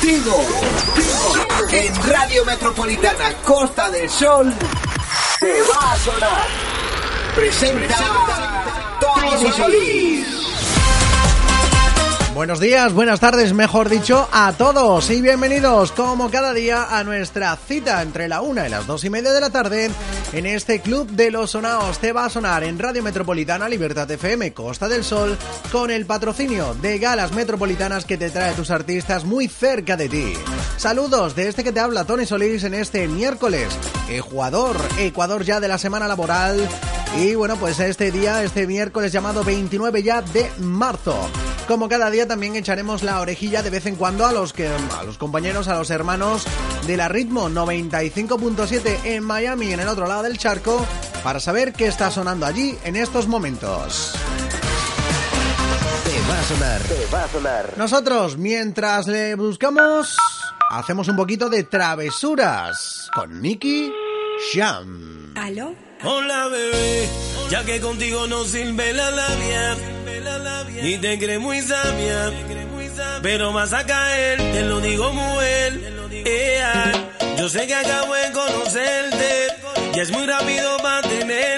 Contigo. En Radio Metropolitana Costa del Sol se va a sonar. Presenta Tony Solís. Buenos días, buenas tardes, mejor dicho, a todos y bienvenidos como cada día a nuestra cita entre la una y las dos y media de la tarde en este Club de los Sonaos. Te va a sonar en Radio Metropolitana Libertad FM Costa del Sol con el patrocinio de Galas Metropolitanas que te trae tus artistas muy cerca de ti. Saludos de este que te habla Tony Solís en este miércoles, Ecuador, Ecuador ya de la semana laboral y bueno, pues este día, este miércoles llamado 29 ya de marzo. Como cada día también echaremos la orejilla de vez en cuando a los que a los compañeros, a los hermanos de la Ritmo 95.7 en Miami, en el otro lado del charco, para saber qué está sonando allí en estos momentos. Te va a sonar. Te va a sonar. Nosotros, mientras le buscamos, hacemos un poquito de travesuras con Nicky Sham. Hola bebé, ya que contigo no sirve la labia, ni te crees muy sabia, pero vas a caer, te lo digo muy bien. Ea, yo sé que acabo de conocerte, y es muy rápido mantenerte.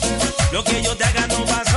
Lo que yo te haga no vas a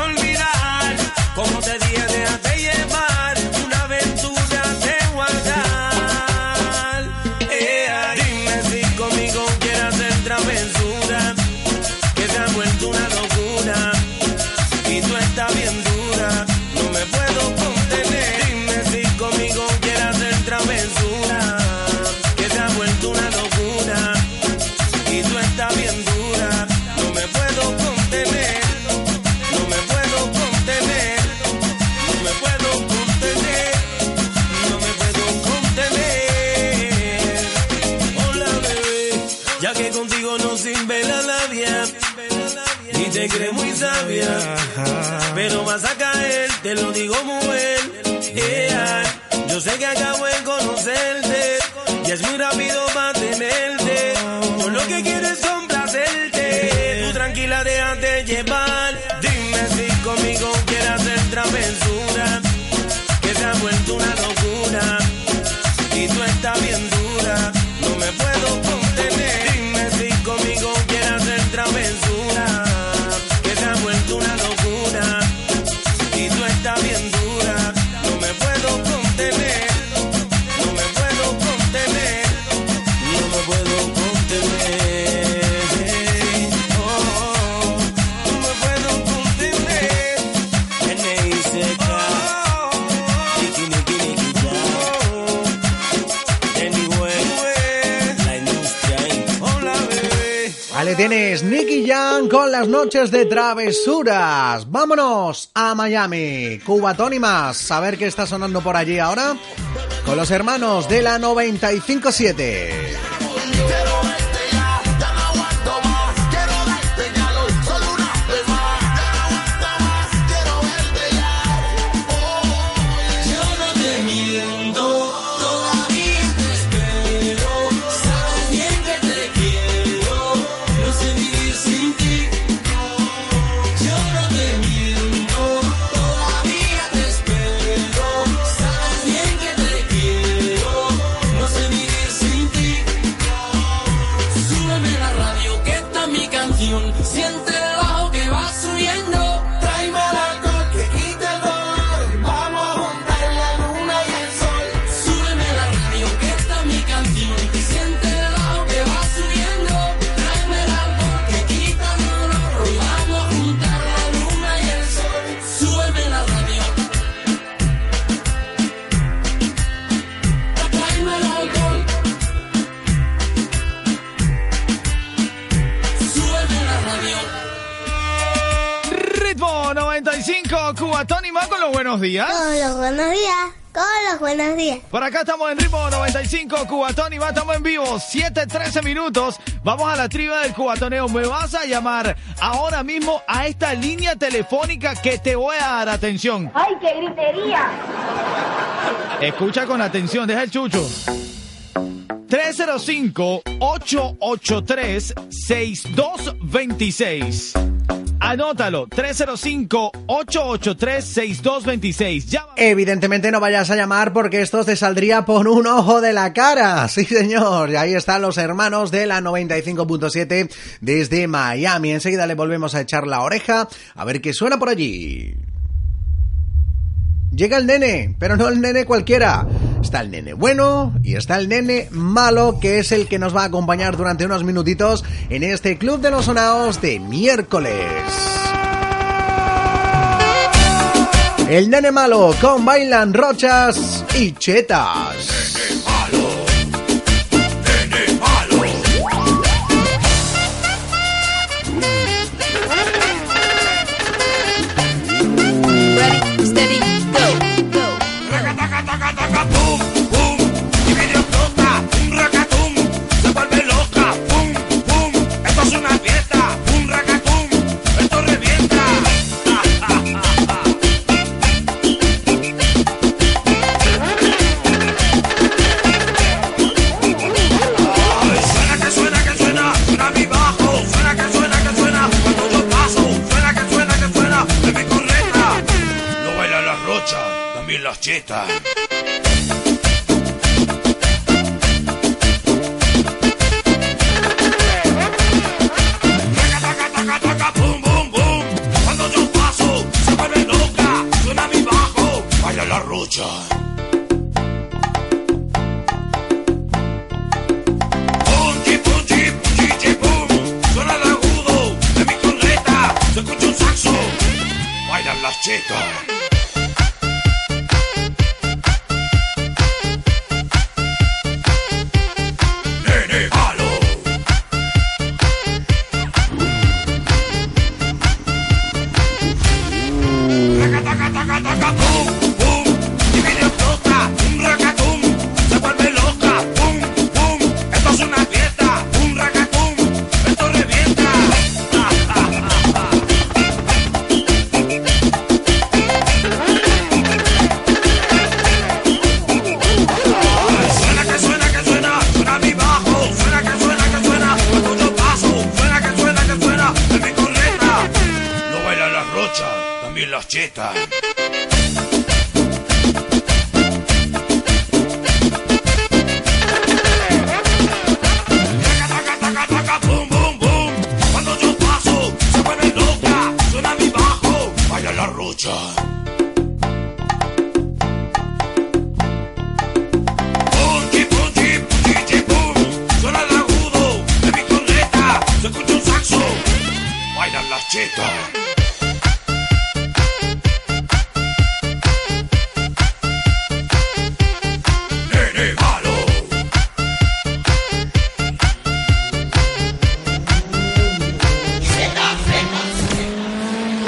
las noches de travesuras. Vámonos a Miami. Cubatón y más. A ver qué está sonando por allí ahora. Con los hermanos de la 957. buenos días. Con los buenos días. Con los buenos días. Por acá estamos en ritmo 95, Cubatón y va, estamos en vivo, 7-13 minutos. Vamos a la triba del cubatoneo. Me vas a llamar ahora mismo a esta línea telefónica que te voy a dar atención. ¡Ay, qué gritería! Escucha con atención, deja el chucho. 305-883-6226. Anótalo, 305-883-6226. Evidentemente no vayas a llamar porque esto te saldría por un ojo de la cara. Sí, señor. Y ahí están los hermanos de la 95.7 desde Miami. Enseguida le volvemos a echar la oreja a ver qué suena por allí. Llega el nene, pero no el nene cualquiera. Está el nene bueno y está el nene malo, que es el que nos va a acompañar durante unos minutitos en este Club de los Sonaos de miércoles. El nene malo con Bailan Rochas y Chetas. joy.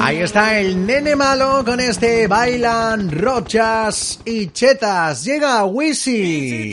Ahí está el nene malo con este bailan rochas y chetas. Llega Wisi.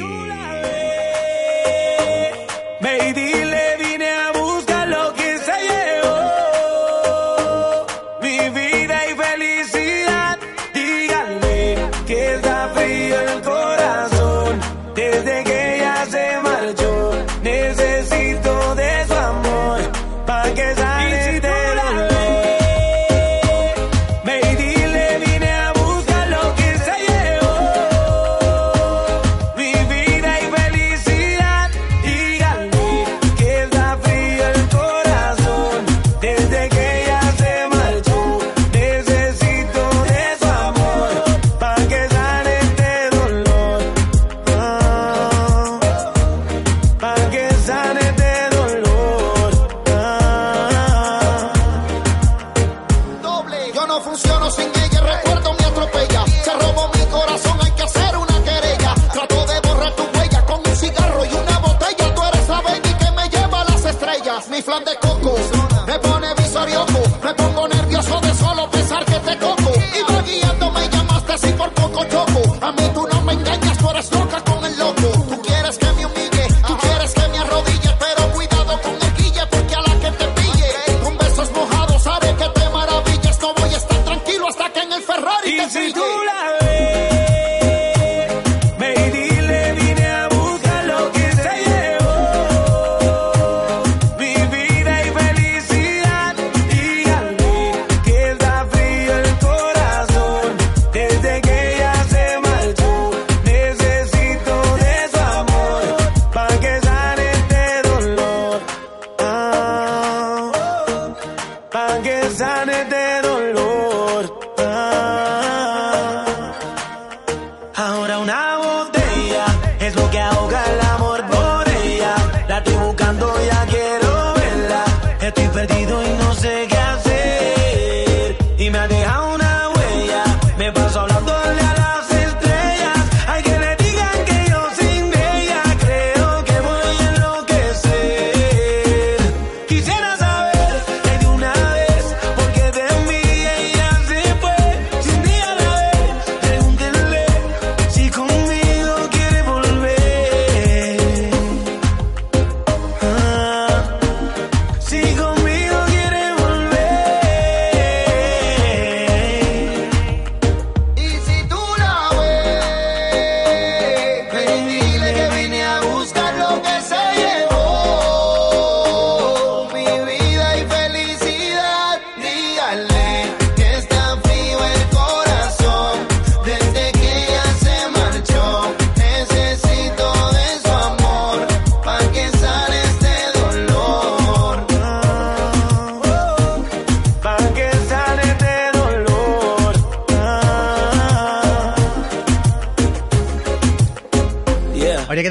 c'est tout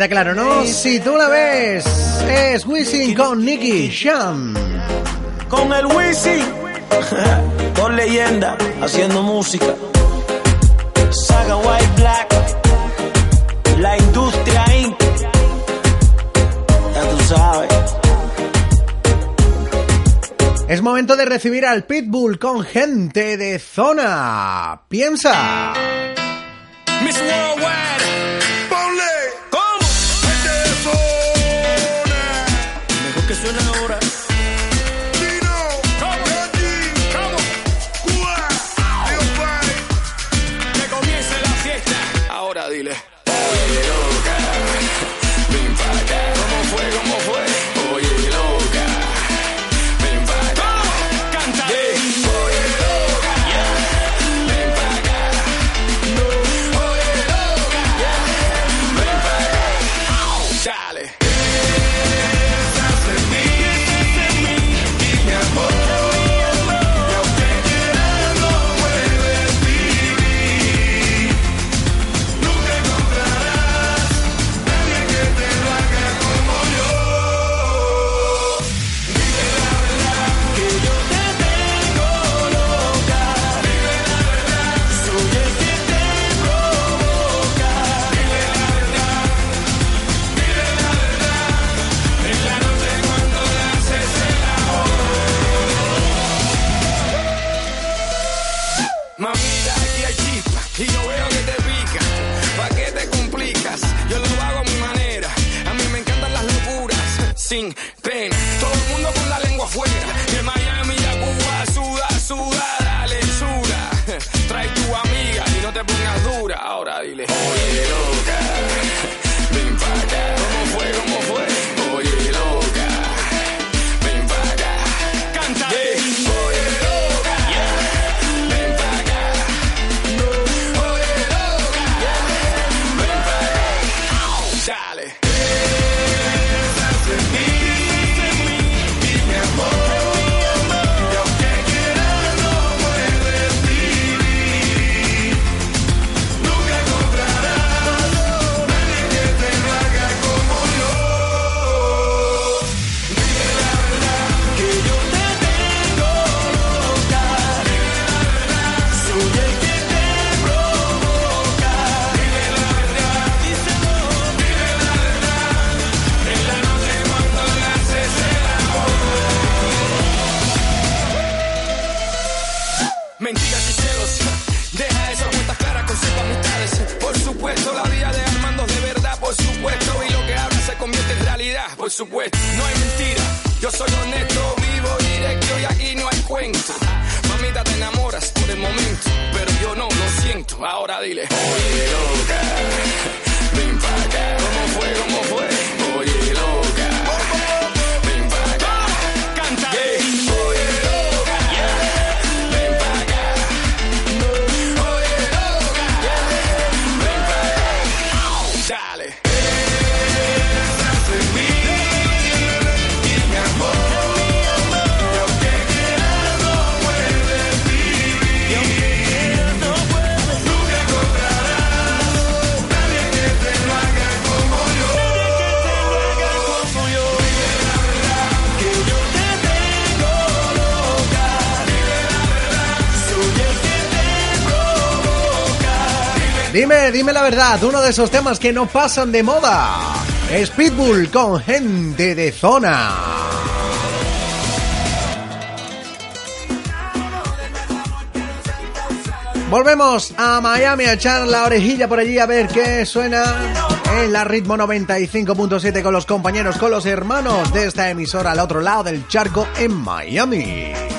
claro, ¿no? Si tú la ves, es Wisin con Nicky Jam. Con el Wisin, con leyenda, haciendo música. Saga White Black, la industria Inc. Ya tú sabes. Es momento de recibir al Pitbull con gente de zona. Piensa. Miss Worldwide. ilah No hay mentira, yo soy honesto, vivo directo y aquí no hay cuento. Mamita, te enamoras por el momento, pero yo no, lo siento. Ahora dile, oye loca, ven pa' acá. ¿Cómo fue, cómo fue? Dime, dime la verdad, uno de esos temas que no pasan de moda. Es Pitbull con gente de zona. Volvemos a Miami a echar la orejilla por allí a ver qué suena en la ritmo 95.7 con los compañeros, con los hermanos de esta emisora al otro lado del charco en Miami.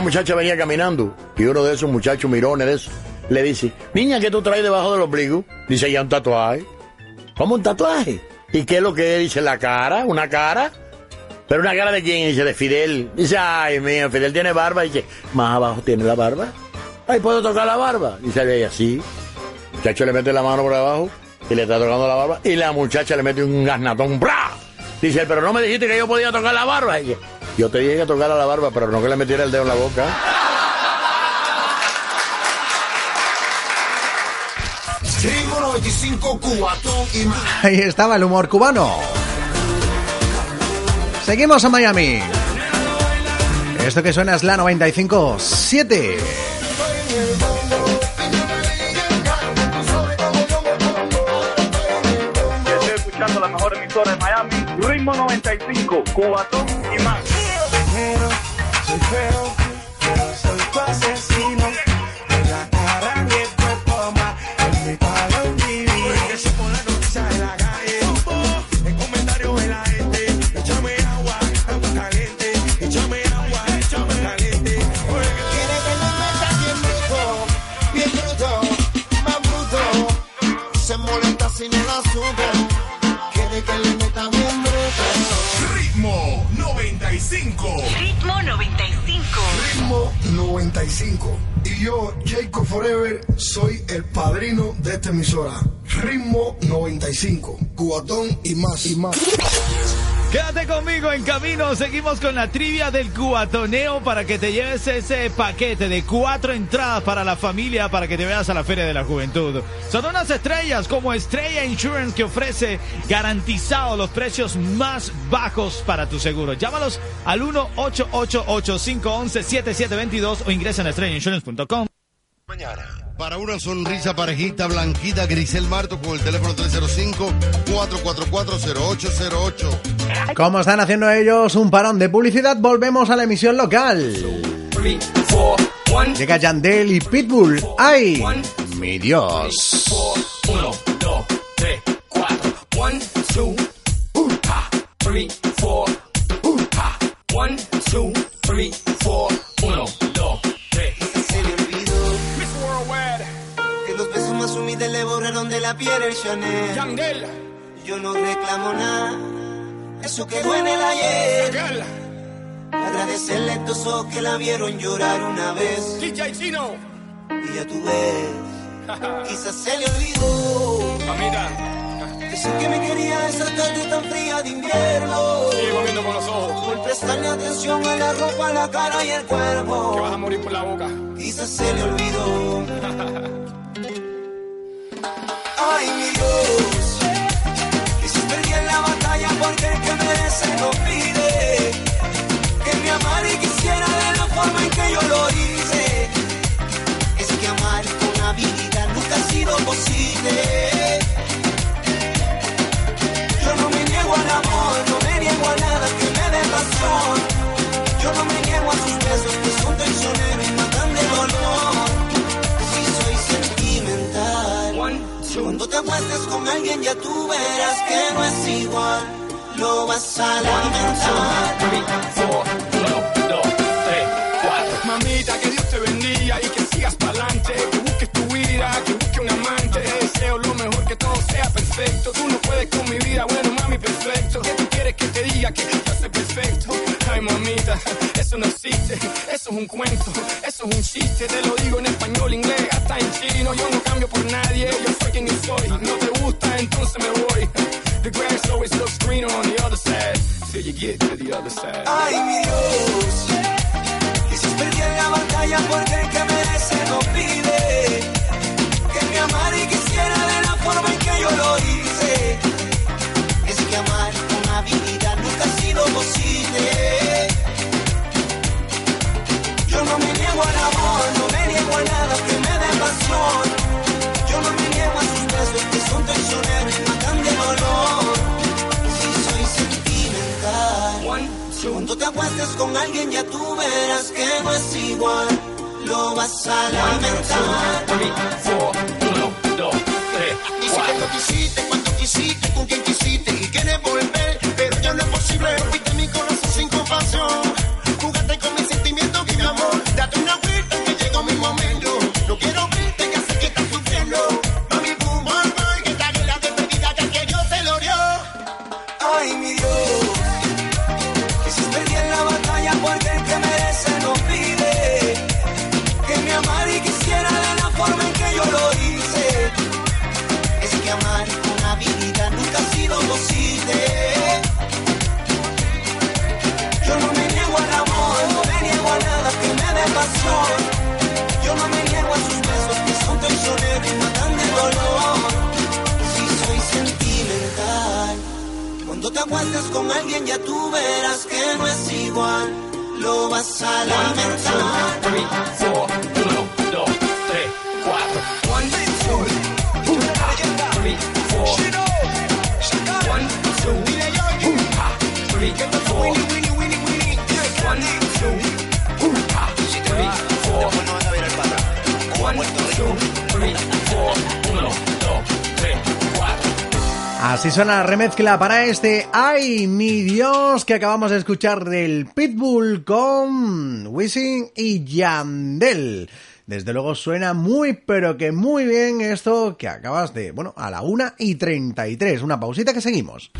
Muchacha venía caminando y uno de esos muchachos mirones de esos le dice, niña, ¿qué tú traes debajo del ombligo? Dice, ya un tatuaje. ¿Cómo un tatuaje? ¿Y qué es lo que es? Dice, la cara, una cara. ¿Pero una cara de quién? Dice, de Fidel. Dice, ay, mío, Fidel tiene barba. Dice, más abajo tiene la barba. Ay, ¿puedo tocar la barba? Dice ella, sí. El muchacho le mete la mano por abajo y le está tocando la barba. Y la muchacha le mete un gasnatón. ¡Bra! Dice, pero no me dijiste que yo podía tocar la barba. Dice, yo te dije que tocara la barba, pero no que le metiera el dedo en la boca. Ritmo 95 Cubatón y más. Ahí estaba el humor cubano. Seguimos a Miami. Esto que suena es la 95.7. Estoy escuchando la mejor emisora de Miami, Ritmo 95, Cubatón y más. Soy feo, Ritmo 95. Ritmo 95. Y yo, Jacob Forever, soy el padrino de esta emisora. Ritmo 95. Cubatón y más y más. Quédate conmigo en camino. Seguimos con la trivia del cubatoneo para que te lleves ese paquete de cuatro entradas para la familia para que te veas a la Feria de la Juventud. Son unas estrellas como Estrella Insurance que ofrece garantizado los precios más bajos para tu seguro. Llámalos al 1-888-511-7722 o ingresa en estrellainsurance.com. Para una sonrisa parejita, blanquita, Grisel Marto con el teléfono 305-444-0808. Como están haciendo ellos un parón de publicidad, volvemos a la emisión local. Llega Yandel y Pitbull. ¡Ay! ¡Mi Dios! One, two, three, el Chanel. Yo no reclamo nada, eso quedó en el ayer. Agradecerle a estos ojos que la vieron llorar una vez. Y ya tú ves, quizás se le olvidó. Decir que me quería esa tarde tan fría de invierno. Sigo viendo con los ojos. Por prestarle atención a la ropa, la cara y el cuerpo. Que vas a morir por la boca. Quizás se le olvidó. Ay, mi perdí en la batalla porque el que merece no pide. Que me amara y quisiera de la forma en que yo lo hice. Es que amar con habilidad nunca ha sido posible. Yo no me niego al amor, no me niego a nada que me dé razón. Yo no me niego te acuestes con alguien ya tú verás que no es igual. Lo vas a lamentar. Mamita, que Dios te bendiga y que sigas pa'lante. Que busques tu vida, que busques un amante. Te deseo lo mejor, que todo sea perfecto. Tú no puedes con mi vida, bueno, mami, perfecto. ¿Qué tú quieres que te diga que yo soy perfecto? Ay, mamita, eso no existe. Eso es un cuento, eso es un chiste. Te lo digo en español, inglés, hasta en chino. Yo no cambio por nadie, yo soy quien yo soy. No te gusta, entonces me voy. The grass always looks greener on the other side. Till you get to the other side. Ay, mi Dios. Quizás perdí en la batalla porque el que merece no pide. Que me amara y quisiera de la forma en que yo lo hice. Es que amar con habilidad nunca ha sido posible. Niego a nada que me dé pasión. Yo no me niego a sus besos que son traicioneros y matan de dolor. Si soy sentimental. Cuando te acuestes con alguien ya tú verás que no es igual. Lo vas a lamentar. Dice que quisiste, cuando quisiste, con quien quisiste y quieres volver, pero ya no es posible. Fuiste mi corazón Acuestes con alguien ya tú verás que no es igual. Lo vas a lamentar. Así suena la remezcla para este Ay, mi Dios, que acabamos de escuchar del Pitbull con Wisin y Yandel. Desde luego suena muy, pero que muy bien esto que acabas de, bueno, a la 1 y 33. Una pausita que seguimos.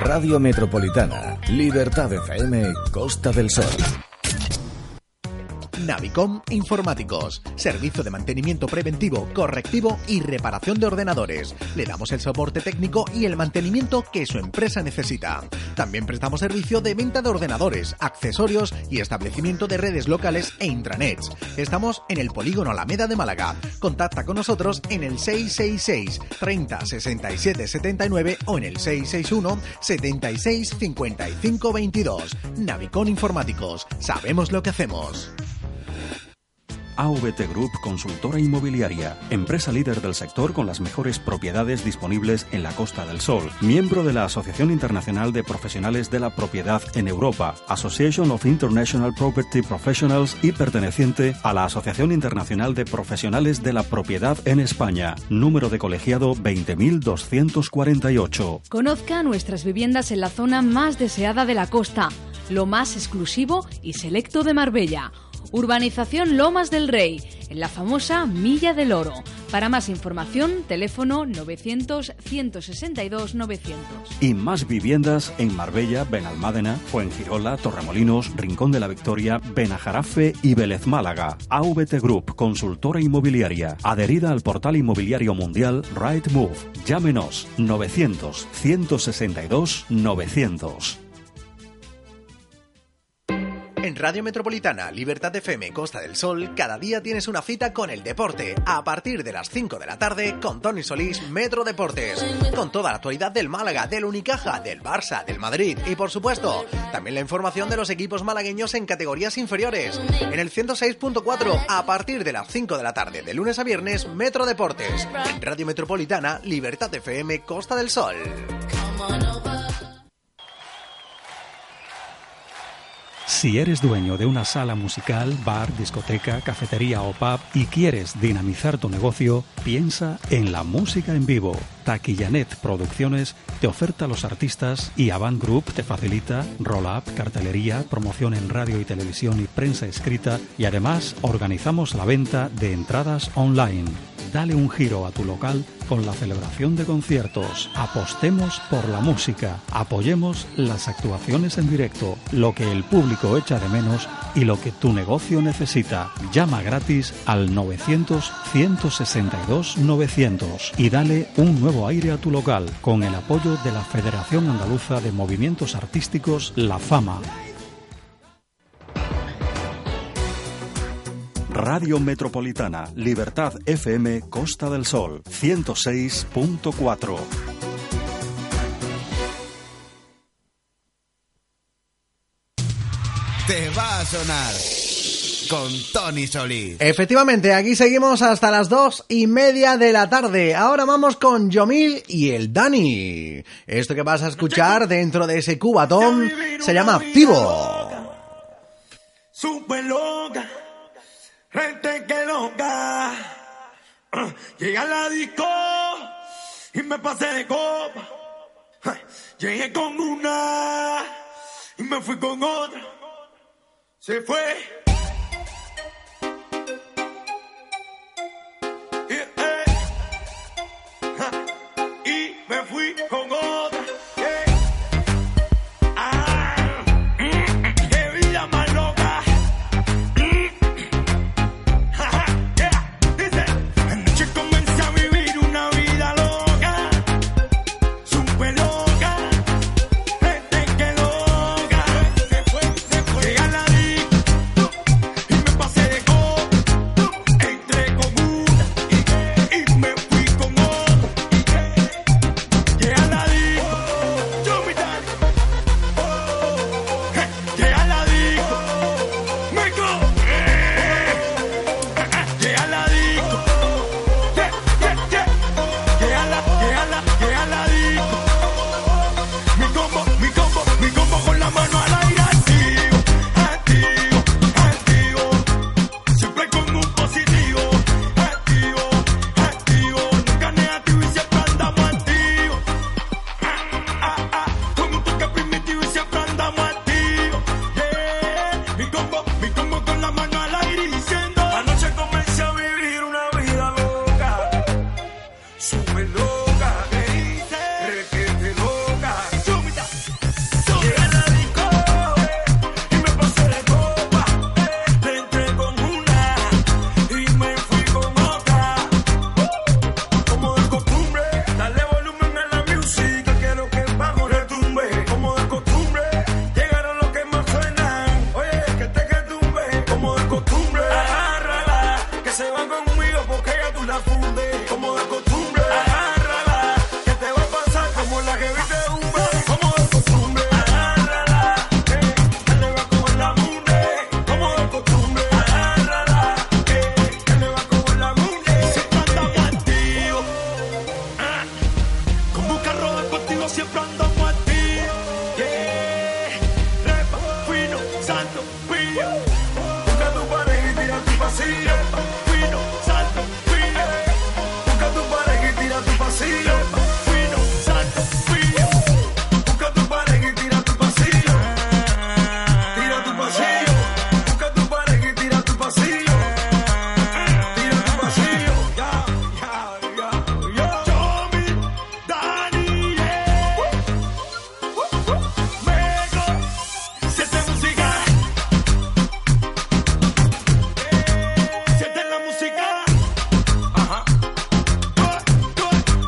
Radio Metropolitana, Libertad FM, Costa del Sol. Navicom Informáticos, servicio de mantenimiento preventivo, correctivo y reparación de ordenadores. Le damos el soporte técnico y el mantenimiento que su empresa necesita. También prestamos servicio de venta de ordenadores, accesorios y establecimiento de redes locales e intranets. Estamos en el Polígono Alameda de Málaga. Contacta con nosotros en el 666 30 67 79 o en el 661 76 55 22. Navicom Informáticos. Sabemos lo que hacemos. AVT Group Consultora Inmobiliaria, empresa líder del sector con las mejores propiedades disponibles en la Costa del Sol, miembro de la Asociación Internacional de Profesionales de la Propiedad en Europa, Association of International Property Professionals y perteneciente a la Asociación Internacional de Profesionales de la Propiedad en España, número de colegiado 20248. Conozca nuestras viviendas en la zona más deseada de la costa, lo más exclusivo y selecto de Marbella Urbanización Lomas del Rey, en la famosa Milla del Oro. Para más información, teléfono 900-162-900. Y más viviendas en Marbella, Benalmádena, Fuengirola, Torremolinos, Rincón de la Victoria, Benajarafe y Vélez Málaga. AVT Group, consultora inmobiliaria, adherida al portal inmobiliario mundial Right Move. Llámenos 900-162-900. Radio Metropolitana, Libertad FM, Costa del Sol, cada día tienes una cita con el deporte. A partir de las 5 de la tarde, con Tony Solís, Metro Deportes. Con toda la actualidad del Málaga, del Unicaja, del Barça, del Madrid y, por supuesto, también la información de los equipos malagueños en categorías inferiores. En el 106.4, a partir de las 5 de la tarde, de lunes a viernes, Metro Deportes. En Radio Metropolitana, Libertad FM, Costa del Sol. Si eres dueño de una sala musical, bar, discoteca, cafetería o pub y quieres dinamizar tu negocio, piensa en la música en vivo. Taquillanet Producciones te oferta a los artistas y Avant Group te facilita roll-up, cartelería, promoción en radio y televisión y prensa escrita y además organizamos la venta de entradas online. Dale un giro a tu local con la celebración de conciertos. Apostemos por la música. Apoyemos las actuaciones en directo, lo que el público echa de menos y lo que tu negocio necesita. Llama gratis al 900-162-900 y dale un nuevo aire a tu local con el apoyo de la Federación Andaluza de Movimientos Artísticos La Fama. Radio Metropolitana, Libertad FM, Costa del Sol, 106.4. Te va a sonar con Tony Solís. Efectivamente, aquí seguimos hasta las dos y media de la tarde. Ahora vamos con Yomil y el Dani. Esto que vas a escuchar dentro de ese cubatón se llama Activo. Super loca, gente que loca. Ah, Llegué a la disco y me pasé de copa. Llegué con una y me fui con otra. Se fue. Fui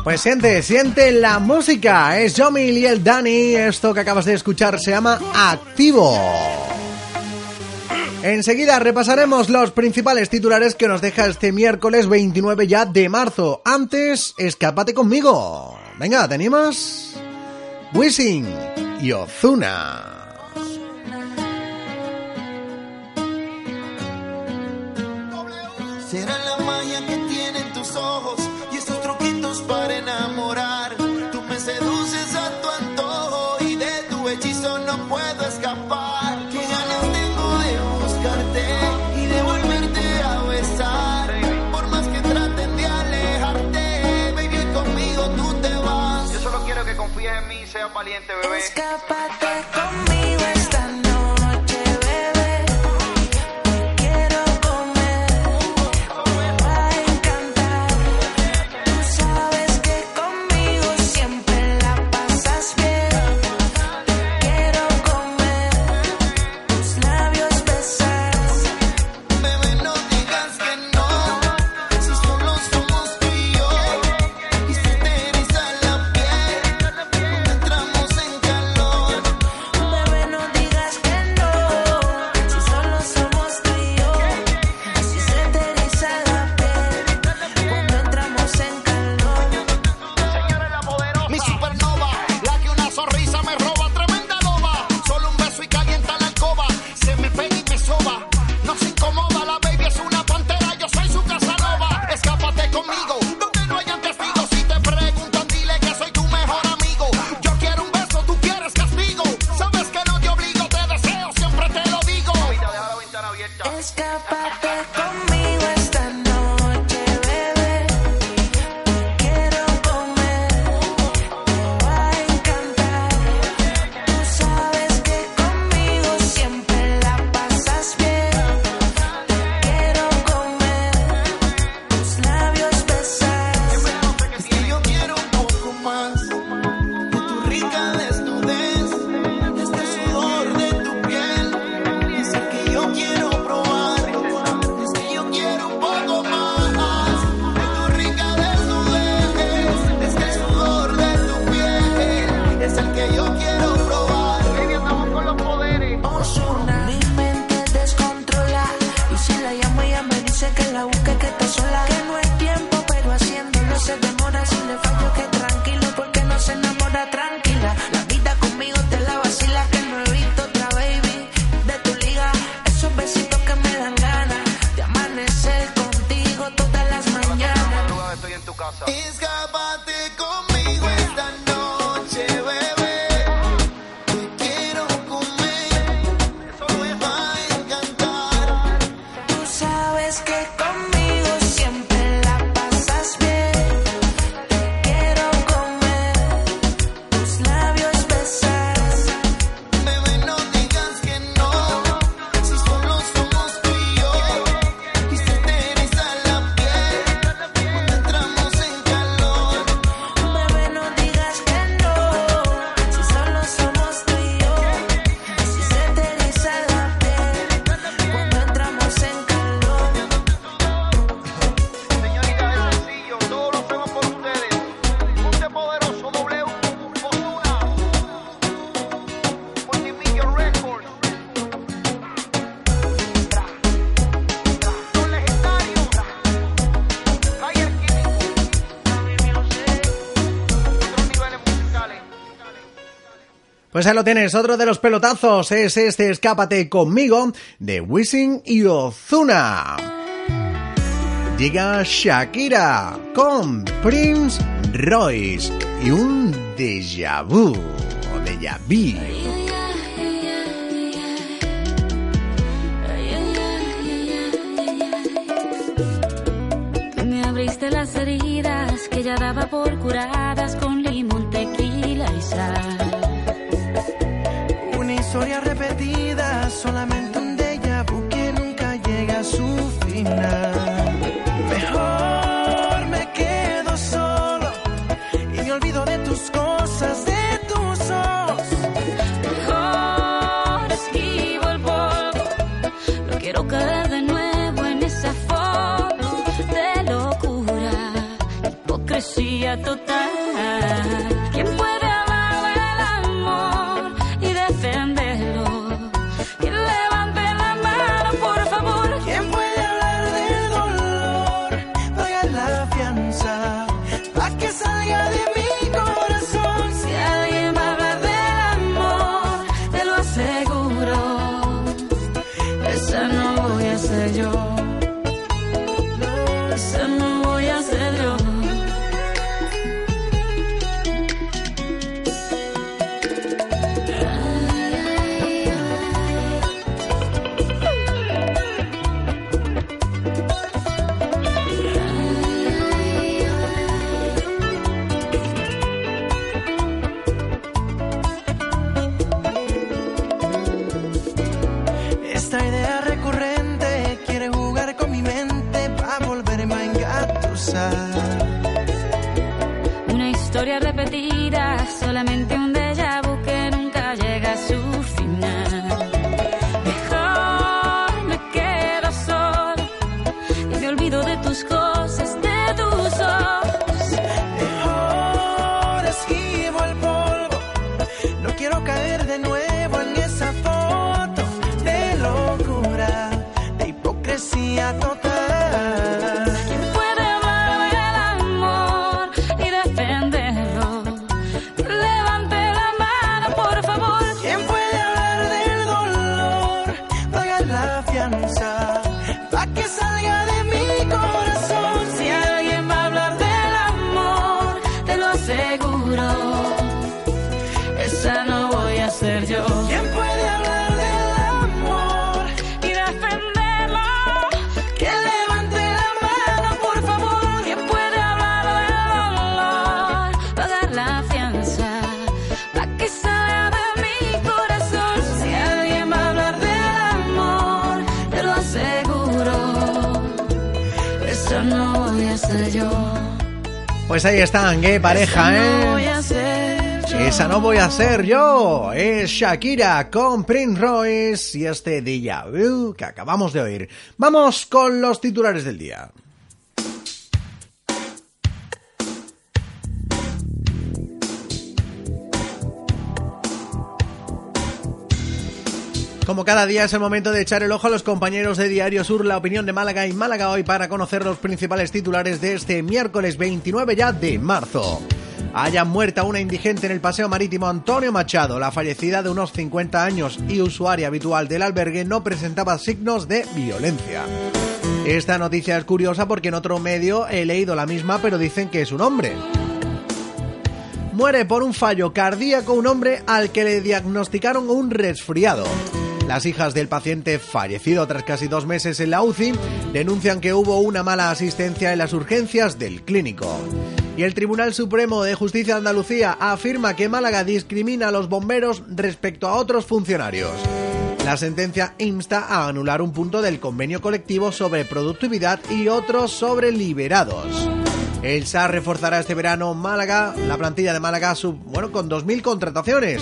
Pues siente, siente la música. Es Jomil y el Dani. Esto que acabas de escuchar se llama Activo. Enseguida repasaremos los principales titulares que nos deja este miércoles 29 ya de marzo. Antes, escápate conmigo. Venga, ¿te animas? Wisin y Ozuna. ¿Será escápate Pues ahí lo tienes, otro de los pelotazos es este Escápate conmigo de Wishing y Ozuna. Llega Shakira con Prince Royce y un déjà vu o déjà vu. las heridas que ya daba por curar. Pues ahí están, qué pareja, No voy ¿eh? a ser yo. Esa no voy a ser yo, es Shakira con Prince Royce y este Vu que acabamos de oír. Vamos con los titulares del día. Como cada día es el momento de echar el ojo a los compañeros de Diario Sur, la opinión de Málaga y Málaga hoy para conocer los principales titulares de este miércoles 29 ya de marzo. Haya muerta una indigente en el paseo marítimo Antonio Machado. La fallecida de unos 50 años y usuaria habitual del albergue no presentaba signos de violencia. Esta noticia es curiosa porque en otro medio he leído la misma pero dicen que es un hombre. Muere por un fallo cardíaco un hombre al que le diagnosticaron un resfriado. Las hijas del paciente fallecido tras casi dos meses en la UCI denuncian que hubo una mala asistencia en las urgencias del clínico. Y el Tribunal Supremo de Justicia de Andalucía afirma que Málaga discrimina a los bomberos respecto a otros funcionarios. La sentencia insta a anular un punto del convenio colectivo sobre productividad y otros sobre liberados. El SAR reforzará este verano Málaga, la plantilla de Málaga, sub, bueno, con 2.000 contrataciones.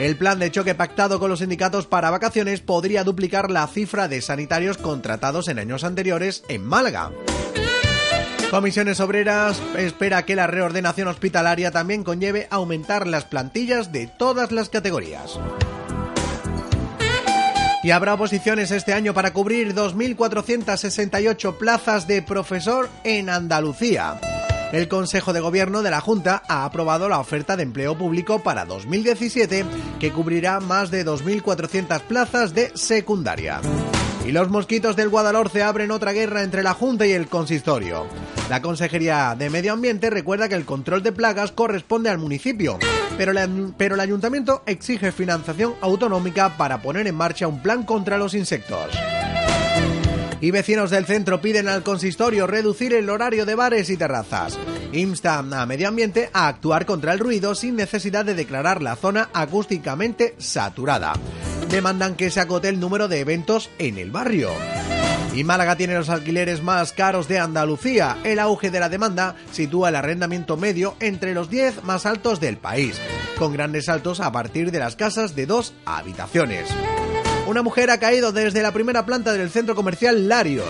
El plan de choque pactado con los sindicatos para vacaciones podría duplicar la cifra de sanitarios contratados en años anteriores en Málaga. Comisiones Obreras espera que la reordenación hospitalaria también conlleve aumentar las plantillas de todas las categorías. Y habrá oposiciones este año para cubrir 2.468 plazas de profesor en Andalucía. El Consejo de Gobierno de la Junta ha aprobado la oferta de empleo público para 2017 que cubrirá más de 2.400 plazas de secundaria. Y los mosquitos del Guadalhorce abren otra guerra entre la Junta y el Consistorio. La Consejería de Medio Ambiente recuerda que el control de plagas corresponde al municipio, pero, pero el ayuntamiento exige financiación autonómica para poner en marcha un plan contra los insectos. Y vecinos del centro piden al consistorio reducir el horario de bares y terrazas. Insta a Medio Ambiente a actuar contra el ruido sin necesidad de declarar la zona acústicamente saturada. Demandan que se acote el número de eventos en el barrio. Y Málaga tiene los alquileres más caros de Andalucía. El auge de la demanda sitúa el arrendamiento medio entre los 10 más altos del país, con grandes saltos a partir de las casas de dos habitaciones. Una mujer ha caído desde la primera planta del centro comercial Larios.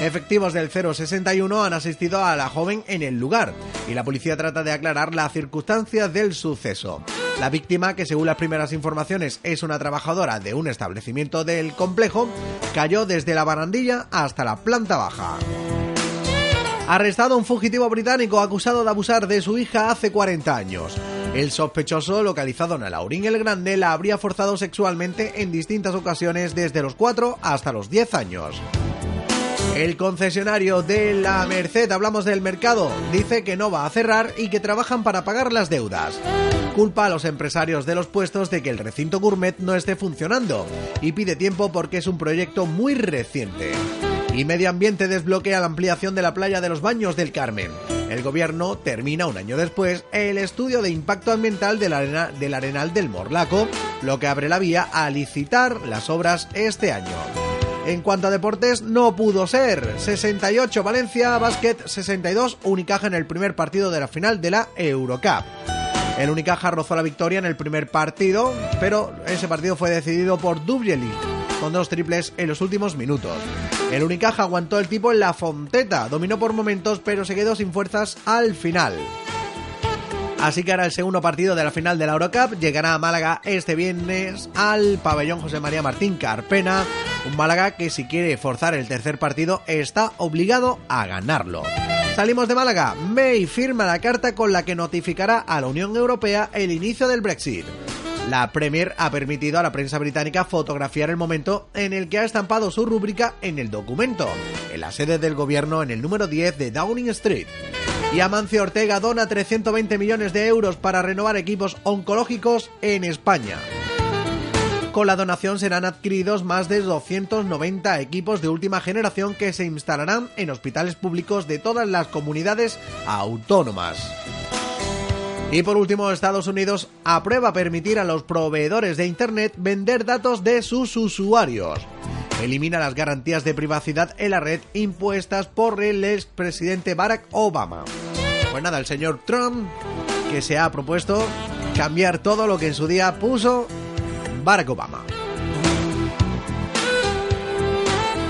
Efectivos del 061 han asistido a la joven en el lugar y la policía trata de aclarar las circunstancias del suceso. La víctima, que según las primeras informaciones es una trabajadora de un establecimiento del complejo, cayó desde la barandilla hasta la planta baja. Arrestado un fugitivo británico acusado de abusar de su hija hace 40 años. El sospechoso, localizado en Alaurín el Grande, la habría forzado sexualmente en distintas ocasiones desde los 4 hasta los 10 años. El concesionario de la Merced, hablamos del mercado, dice que no va a cerrar y que trabajan para pagar las deudas. Culpa a los empresarios de los puestos de que el recinto gourmet no esté funcionando y pide tiempo porque es un proyecto muy reciente. Y Medio Ambiente desbloquea la ampliación de la playa de los Baños del Carmen. El gobierno termina un año después el estudio de impacto ambiental del, arena- del Arenal del Morlaco, lo que abre la vía a licitar las obras este año. En cuanto a deportes, no pudo ser. 68 Valencia, básquet 62 Unicaja en el primer partido de la final de la Eurocup. El Unicaja rozó la victoria en el primer partido, pero ese partido fue decidido por Dubieli, con dos triples en los últimos minutos. El Unicaja aguantó el tipo en la Fonteta, dominó por momentos, pero se quedó sin fuerzas al final. Así que ahora el segundo partido de la final de la Eurocup llegará a Málaga este viernes al pabellón José María Martín Carpena, un Málaga que si quiere forzar el tercer partido está obligado a ganarlo. Salimos de Málaga, May firma la carta con la que notificará a la Unión Europea el inicio del Brexit. La Premier ha permitido a la prensa británica fotografiar el momento en el que ha estampado su rúbrica en el documento, en la sede del gobierno en el número 10 de Downing Street. Y Amancio Ortega dona 320 millones de euros para renovar equipos oncológicos en España. Con la donación serán adquiridos más de 290 equipos de última generación que se instalarán en hospitales públicos de todas las comunidades autónomas. Y por último, Estados Unidos aprueba permitir a los proveedores de Internet vender datos de sus usuarios. Elimina las garantías de privacidad en la red impuestas por el expresidente Barack Obama. Pues nada, el señor Trump que se ha propuesto cambiar todo lo que en su día puso Barack Obama.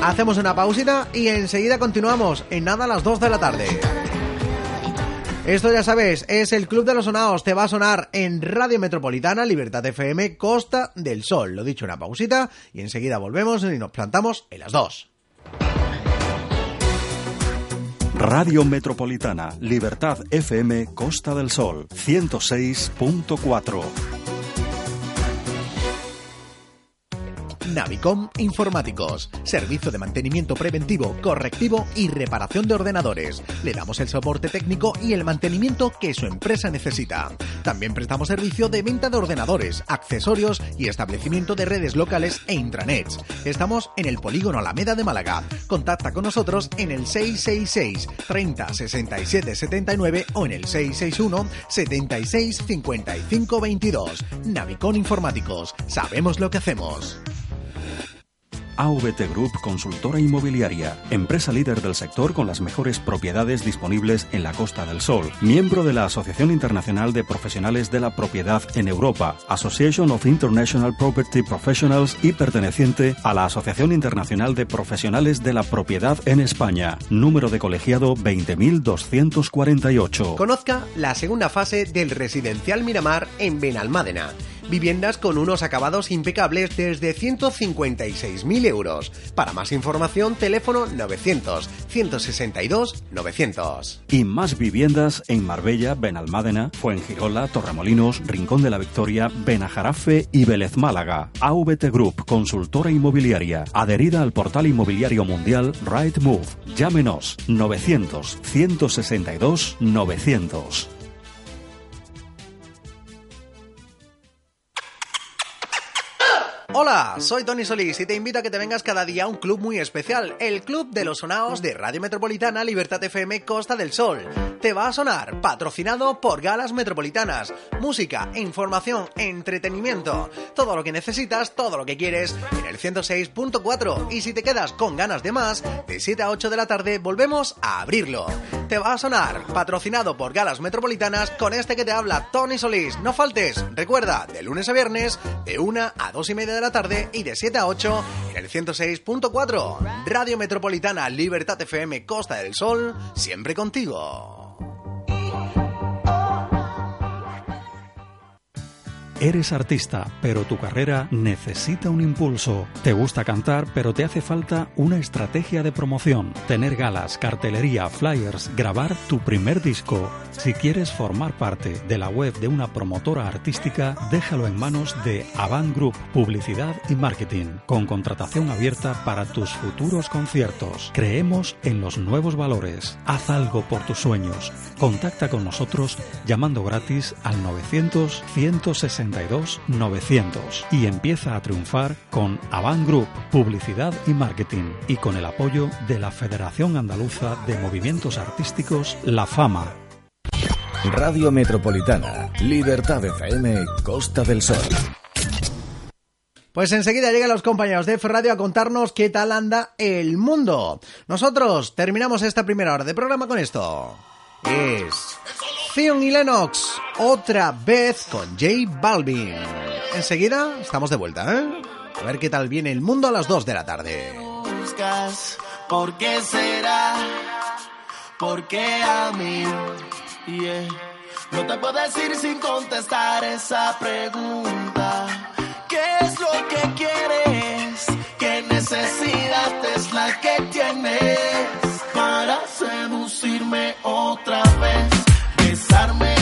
Hacemos una pausita y enseguida continuamos en nada a las 2 de la tarde. Esto ya sabes, es el Club de los Sonados. Te va a sonar en Radio Metropolitana, Libertad FM, Costa del Sol. Lo dicho, una pausita y enseguida volvemos y nos plantamos en las 2. Radio Metropolitana, Libertad FM, Costa del Sol, 106.4. Navicom Informáticos. Servicio de mantenimiento preventivo, correctivo y reparación de ordenadores. Le damos el soporte técnico y el mantenimiento que su empresa necesita. También prestamos servicio de venta de ordenadores, accesorios y establecimiento de redes locales e intranets. Estamos en el Polígono Alameda de Málaga. Contacta con nosotros en el 666 30 67 79 o en el 661 76 55 22. Navicom Informáticos. Sabemos lo que hacemos. AVT Group Consultora Inmobiliaria, empresa líder del sector con las mejores propiedades disponibles en la Costa del Sol, miembro de la Asociación Internacional de Profesionales de la Propiedad en Europa, Association of International Property Professionals y perteneciente a la Asociación Internacional de Profesionales de la Propiedad en España, número de colegiado 20248. Conozca la segunda fase del residencial Miramar en Benalmádena. Viviendas con unos acabados impecables desde 156.000 euros. Para más información, teléfono 900-162-900. Y más viviendas en Marbella, Benalmádena, Fuengirola, Torremolinos, Rincón de la Victoria, Benajarafe y Vélez Málaga. AVT Group, consultora inmobiliaria, adherida al portal inmobiliario mundial Rightmove. Llámenos 900 162 900. Hola, soy Tony Solís y te invito a que te vengas cada día a un club muy especial, el Club de los Sonaos de Radio Metropolitana Libertad FM Costa del Sol. Te va a sonar, patrocinado por Galas Metropolitanas, música, información, entretenimiento, todo lo que necesitas, todo lo que quieres en el 106.4 y si te quedas con ganas de más, de 7 a 8 de la tarde volvemos a abrirlo. Te va a sonar, patrocinado por Galas Metropolitanas con este que te habla Tony Solís. No faltes, recuerda, de lunes a viernes, de 1 a 2 y media de la tarde y de 7 a 8 en el 106.4. Radio Metropolitana Libertad FM Costa del Sol, siempre contigo. Eres artista, pero tu carrera necesita un impulso. Te gusta cantar, pero te hace falta una estrategia de promoción. Tener galas, cartelería, flyers, grabar tu primer disco. Si quieres formar parte de la web de una promotora artística, déjalo en manos de Avant Group Publicidad y Marketing, con contratación abierta para tus futuros conciertos. Creemos en los nuevos valores. Haz algo por tus sueños. Contacta con nosotros llamando gratis al 900 162 900 y empieza a triunfar con Avant Group Publicidad y Marketing y con el apoyo de la Federación Andaluza de Movimientos Artísticos La Fama. Radio Metropolitana, Libertad FM, Costa del Sol. Pues enseguida llegan los compañeros de F Radio a contarnos qué tal anda el mundo. Nosotros terminamos esta primera hora de programa con esto. Es Zion y Lennox, otra vez con J Balvin. Enseguida estamos de vuelta, ¿eh? A ver qué tal viene el mundo a las 2 de la tarde. ¿por qué será? ¿Por qué a mí? No te puedo decir sin contestar esa pregunta. ¿Qué es lo que quieres? ¿Qué necesidad es la que tienes para seducirme otra vez? Besarme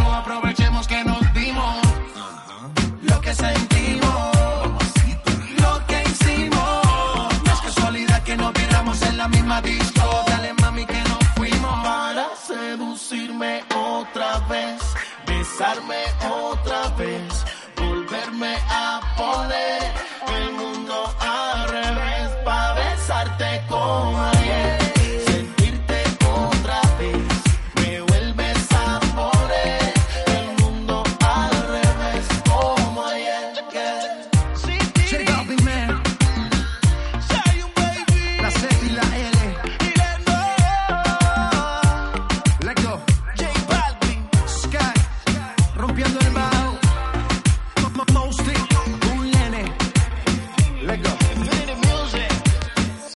que sentimos,